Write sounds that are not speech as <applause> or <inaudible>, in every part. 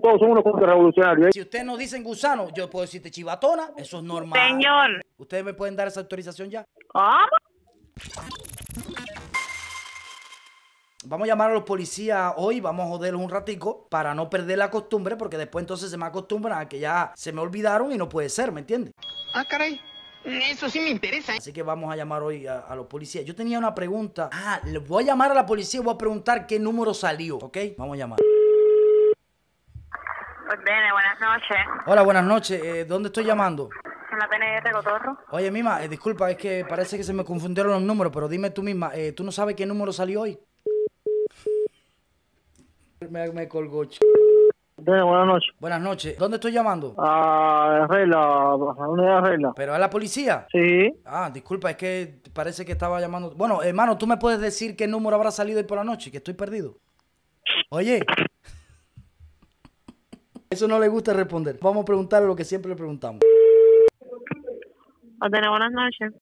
todos son unos contrarrevolucionarios. ¿eh? Si ustedes nos dicen gusano, yo puedo decirte chivatona, eso es normal. Señor. ¿Ustedes me pueden dar esa autorización ya? ¿Cómo? Vamos a llamar a los policías hoy, vamos a joderlos un ratico para no perder la costumbre, porque después entonces se me acostumbran a que ya se me olvidaron y no puede ser, ¿me entiendes? Ah, caray. Eso sí me interesa. Así que vamos a llamar hoy a, a los policías. Yo tenía una pregunta. Ah, le voy a llamar a la policía y voy a preguntar qué número salió, ¿ok? Vamos a llamar. Pues buenas noches. Hola, buenas noches. Eh, ¿Dónde estoy llamando? ¿En la PNR Cotorro? Oye, Mima, eh, disculpa, es que parece que se me confundieron los números, pero dime tú misma, eh, ¿tú no sabes qué número salió hoy? Me, me colgó. ch- Bien, buenas noches. Buenas noches. ¿Dónde estoy llamando? A Regla, a la unidad de Regla. ¿Pero a la policía? Sí. Ah, disculpa, es que parece que estaba llamando. Bueno, hermano, ¿tú me puedes decir qué número habrá salido hoy por la noche? Que estoy perdido. Oye. Eso no le gusta responder. Vamos a preguntarle lo que siempre le preguntamos. Buenas noches.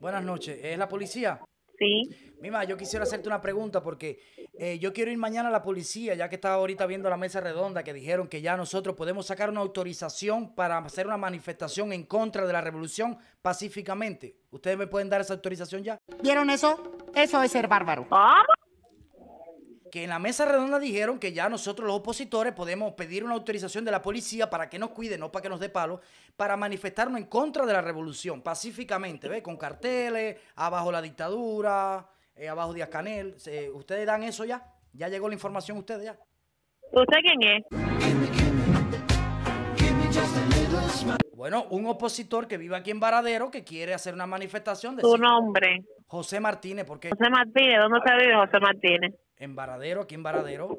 Buenas noches. ¿Es la policía? Sí. Mima, yo quisiera hacerte una pregunta porque eh, yo quiero ir mañana a la policía, ya que estaba ahorita viendo la mesa redonda que dijeron que ya nosotros podemos sacar una autorización para hacer una manifestación en contra de la revolución pacíficamente. ¿Ustedes me pueden dar esa autorización ya? ¿Vieron eso? Eso es ser bárbaro. ¿Cómo? Que en la mesa redonda dijeron que ya nosotros los opositores podemos pedir una autorización de la policía para que nos cuide, no para que nos dé palo, para manifestarnos en contra de la revolución pacíficamente, ¿ves? Con carteles, abajo la dictadura, eh, abajo Díaz Canel. ¿Ustedes dan eso ya? ¿Ya llegó la información ustedes ya? ¿Usted quién es? Bueno, un opositor que vive aquí en Varadero que quiere hacer una manifestación de Su nombre. José Martínez, porque José Martínez. ¿Dónde se vive José Martínez? En Varadero, aquí en Varadero,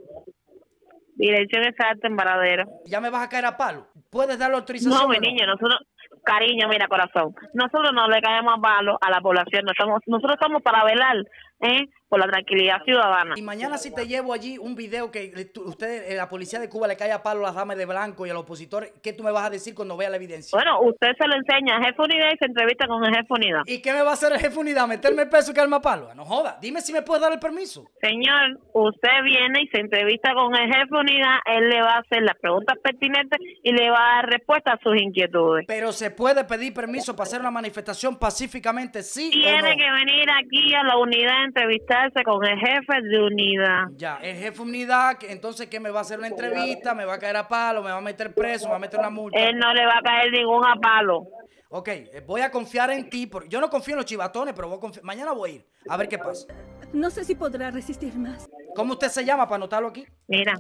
Dirección exacta en Varadero. ya me vas a caer a palo. ¿Puedes dar la autorización? No, mi niño, nosotros, cariño, mira, corazón, nosotros no le caemos a palo a la población, no estamos, nosotros estamos para velar, ¿eh? Por la tranquilidad ciudadana. Y mañana si te llevo allí un video que usted, eh, la policía de Cuba le cae a palo a las damas de blanco y a los opositores, ¿qué tú me vas a decir cuando vea la evidencia? Bueno, usted se lo enseña a jefe unidad y se entrevista con el jefe unidad. ¿Y qué me va a hacer el jefe unidad? ¿Meterme el peso y caerme a palo? No joda, dime si me puedes dar el permiso. Señor, usted viene y se entrevista con el jefe unidad, él le va a hacer las preguntas pertinentes y le va a dar respuesta a sus inquietudes. Pero se puede pedir permiso para hacer una manifestación pacíficamente, sí o Tiene no? que venir aquí a la unidad entrevistarse con el jefe de unidad. Ya, el jefe unidad, que entonces que me va a hacer una entrevista, me va a caer a palo, me va a meter preso, me va a meter una multa. Él no le va a caer ningún apalo. Ok, eh, voy a confiar en ti, porque yo no confío en los chivatones, pero voy a confiar. Mañana voy a ir, a ver qué pasa. No sé si podrá resistir más. ¿Cómo usted se llama para anotarlo aquí? Mira,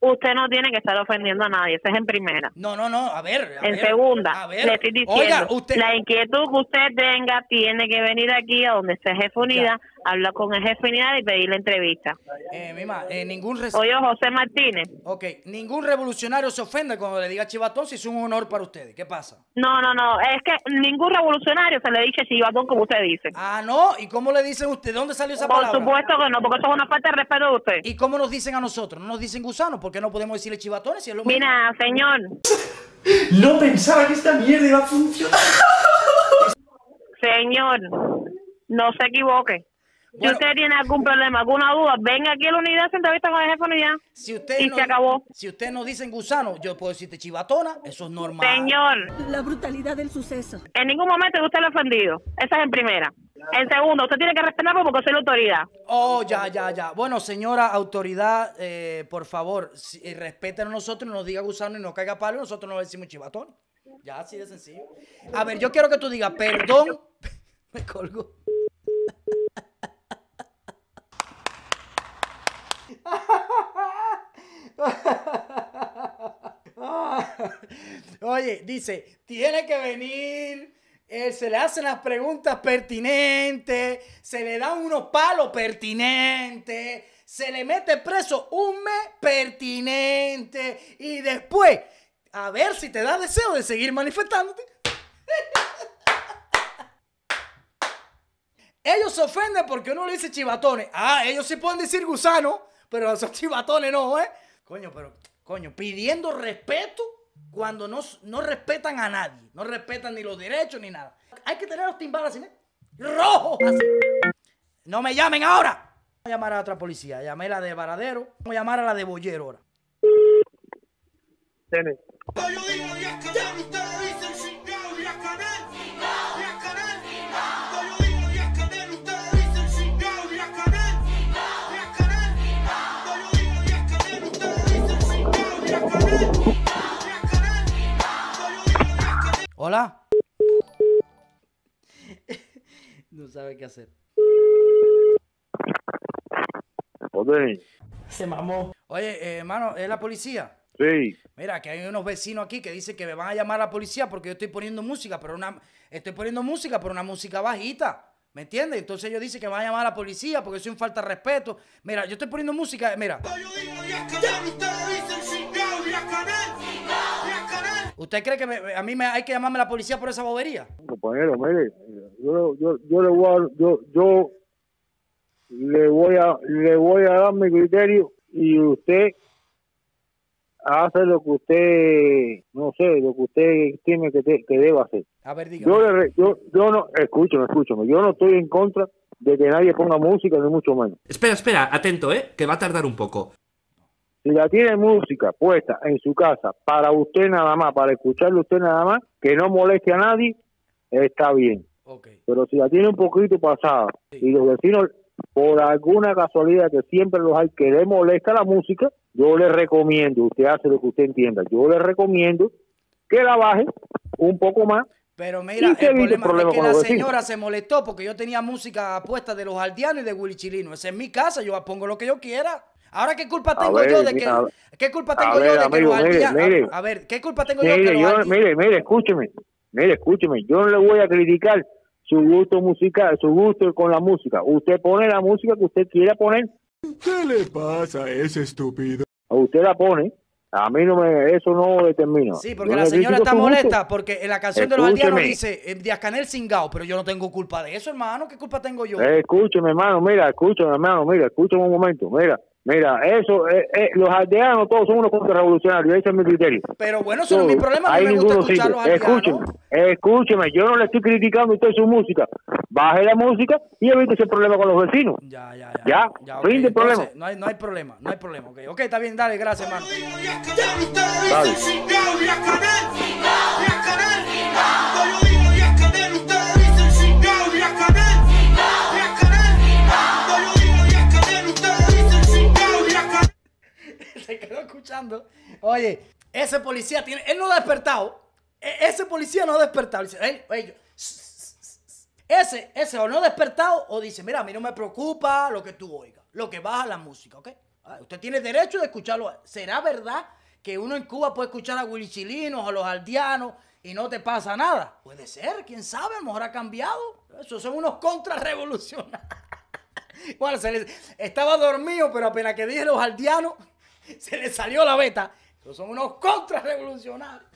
usted no tiene que estar ofendiendo a nadie, eso es en primera. No, no, no, a ver. a En ver, segunda, a ver. le estoy diciendo, Oiga, usted. la inquietud que usted tenga tiene que venir aquí a donde esté jefe unidad, hablar con el jefe unidad y pedir la entrevista. Eh, mima, eh, ningún, Oye, José Martínez. ok, ningún revolucionario se ofende cuando le diga chivatón si es un honor para ustedes. ¿Qué pasa? No, no, no, es que ningún revolucionario se le dice chivatón como usted dice. Ah, no, ¿y cómo le dicen usted? ¿De dónde salió esa Por palabra? supuesto que no, porque eso es una falta de respeto de usted. ¿Y cómo nos dicen a nosotros? ¿No nos dicen gusanos? ¿Por qué no podemos decirle chivatones si es lo mismo? Mira, señor, <laughs> No pensaba que esta mierda iba a funcionar. <laughs> señor, no se equivoque. Si usted tiene algún problema, alguna duda, venga aquí a la unidad, se entrevista con el jefe de unidad. Si usted Y no, se acabó. Si usted nos dicen gusano, yo puedo decirte chivatona, eso es normal. Señor, La brutalidad del suceso. en ningún momento usted lo ha ofendido. Esa es en primera. En segundo, usted tiene que respetarlo porque soy la autoridad. Oh, ya, ya, ya. Bueno, señora autoridad, eh, por favor, si, eh, a nosotros, no nos diga gusano y no caiga palo, nosotros no le decimos chivatón. Ya, así de sencillo. A ver, yo quiero que tú digas, perdón. <laughs> Me colgo. <laughs> Oye, dice, tiene que venir, eh, se le hacen las preguntas pertinentes, se le dan unos palos pertinentes, se le mete preso un mes pertinente y después, a ver si te da deseo de seguir manifestándote. <laughs> Ellos se ofenden porque uno le dice chivatones. Ah, ellos sí pueden decir gusano, pero esos chivatones no, ¿eh? Coño, pero, coño, pidiendo respeto cuando no, no respetan a nadie. No respetan ni los derechos ni nada. Hay que tener los timbales así. Rojos así. No me llamen ahora. Voy a llamar a otra policía. Llamé la de Varadero. Voy a llamar a la de Bollero ahora. Tiene. Hola. <laughs> no sabe qué hacer. Joder. Se mamó. Oye, eh, hermano, ¿es la policía? Sí. Mira, que hay unos vecinos aquí que dicen que me van a llamar a la policía porque yo estoy poniendo música, pero una estoy poniendo música, pero una música bajita. ¿Me entiendes? Entonces ellos dicen que van a llamar a la policía porque soy un falta de respeto. Mira, yo estoy poniendo música, mira. ¿Usted cree que me- a mí me, hay que llamarme a la policía por esa bobería? Compañero, mire, yo, yo, yo le voy a, yo, yo le voy a, le voy a dar mi criterio y usted hace lo que usted, no sé, lo que usted tiene que, te- que deba hacer. A ver, dígame. Yo, le, yo, yo no, escúchame, escúchame, yo no estoy en contra de que nadie ponga música, ni mucho menos. Espera, espera, atento, ¿eh? Que va a tardar un poco. Si la tiene música puesta en su casa para usted nada más, para escucharlo usted nada más, que no moleste a nadie, está bien. Ok. Pero si la tiene un poquito pasada y los vecinos, por alguna casualidad que siempre los hay que le molesta la música, yo le recomiendo, usted hace lo que usted entienda, yo le recomiendo que la baje un poco más. Pero mira, el problema, es que la señora se molestó porque yo tenía música puesta de los aldeanos y de Willy Chilino. Esa es mi casa, yo pongo lo que yo quiera. Ahora, ¿qué culpa tengo ver, yo de que... a- ¿Qué culpa tengo yo de que amigo, mire, aldeanos... mire. A, a ver, ¿qué culpa tengo yo de que Mire, yo, mire, mire, escúcheme, mire, escúcheme, yo no le voy a criticar su gusto musical, su gusto con la música. Usted pone la música que usted quiera poner, ¿Qué le pasa a ese estúpido? usted la pone. A mí no me, eso no determina. Sí, porque Yo la le señora está molesta porque en la canción de los aldeanos Escúcheme. dice eh, Díaz Canel cingao, pero yo no tengo culpa de eso, hermano. ¿Qué culpa tengo yo? Eh, escúcheme, hermano, mira, escúchame, hermano, mira, escúchame un momento, mira, mira, eso, eh, eh, los aldeanos todos son unos contrarrevolucionarios, ese es mi criterio. Pero bueno, eso no es mi problema. Mí Ahí me gusta ninguno escuchar sirve. los aldeanos. Escúcheme, escúcheme, yo no le estoy criticando a usted su música, baje la música y evite ese problema con los vecinos. Ya, ya, Ya, ok, fin de problema. entonces, No hay, no hay problema, no hay problema. Ok, ok, está bien, dale, gracias, hermano. Dale. Oye, ese policía tiene. Él no ha despertado. E- Ese policía no ha despertado. Dice, "Ey, ey, yo- ese, ese o no ha despertado o dice, mira, a mí no me preocupa lo que tú oigas, lo que baja la música, ¿ok? Ah, Usted tiene derecho de escucharlo. ¿Será verdad que uno en Cuba puede escuchar a Willy Chilinos, a los aldeanos y no te pasa nada? Puede ser, quién sabe, a lo mejor ha cambiado. Esos son unos contrarrevolucionarios. <laughs> Bueno, se le- estaba dormido, pero apenas que dije los aldeanos, <laughs> se le salió la beta. Esos son unos contrarrevolucionarios.